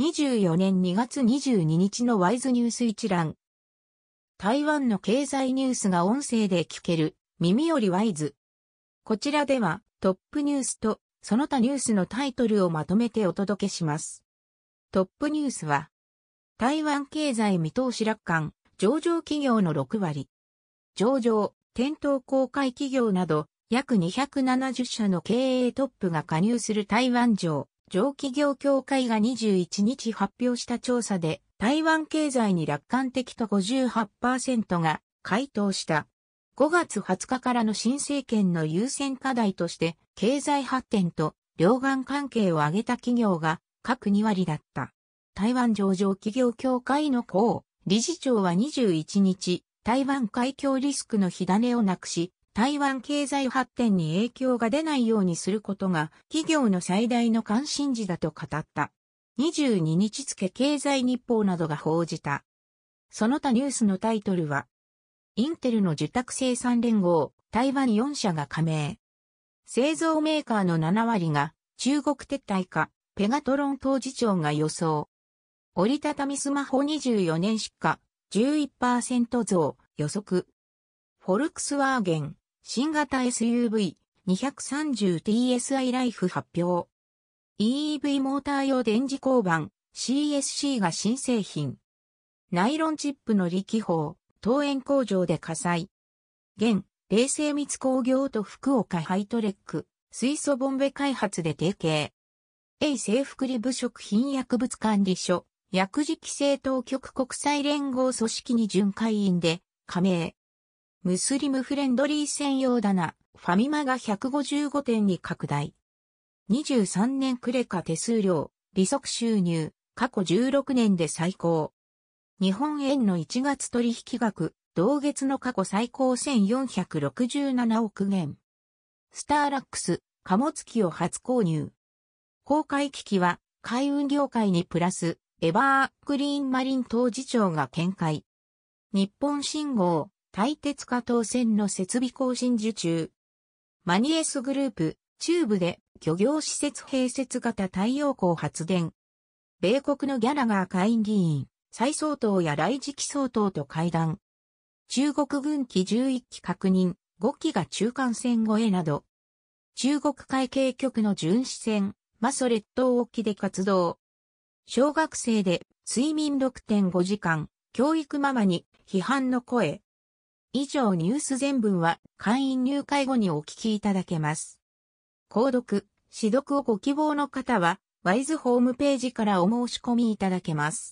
24年2月22日のワイズニュース一覧。台湾の経済ニュースが音声で聞ける耳よりワイズ。こちらではトップニュースとその他ニュースのタイトルをまとめてお届けします。トップニュースは台湾経済見通し楽観、上場企業の6割。上場、店頭公開企業など約270社の経営トップが加入する台湾上上企業協会が21日発表した調査で、台湾経済に楽観的と58%が回答した。5月20日からの新政権の優先課題として、経済発展と両岸関係を挙げた企業が各2割だった。台湾上場企業協会の公理事長は21日、台湾海峡リスクの火種をなくし、台湾経済発展に影響が出ないようにすることが企業の最大の関心事だと語った。22日付経済日報などが報じた。その他ニュースのタイトルは、インテルの受託生産連合、台湾4社が加盟。製造メーカーの7割が中国撤退か、ペガトロン当事長が予想。折りたたみスマホ24年出荷、11%増、予測。フォルクスワーゲン、新型 SUV230TSI ライフ発表。EEV モーター用電磁交番 CSC が新製品。ナイロンチップの力鵬、桃園工場で火災。元翎精密工業と福岡ハイトレック、水素ボンベ開発で提携。衛生福利部食品薬物管理署、薬事規制当局国際連合組織に準会員で加盟。ムスリムフレンドリー専用棚、ファミマが155店に拡大。23年クレカ手数料、利息収入、過去16年で最高。日本円の1月取引額、同月の過去最高1467億元。スターラックス、貨物機を初購入。公開機器は、海運業界にプラス、エバーグリーンマリン当事長が見解。日本信号、対鉄化当線の設備更新受注。マニエスグループ、中部で漁業施設併設型太陽光発電。米国のギャラガー下院議員、再総統や来次期総統と会談。中国軍機11機確認、5機が中間線越えなど。中国海警局の巡視船、マソ列島沖で活動。小学生で睡眠6.5時間、教育ママに批判の声。以上ニュース全文は会員入会後にお聞きいただけます。購読、指読をご希望の方は、ワイズホームページからお申し込みいただけます。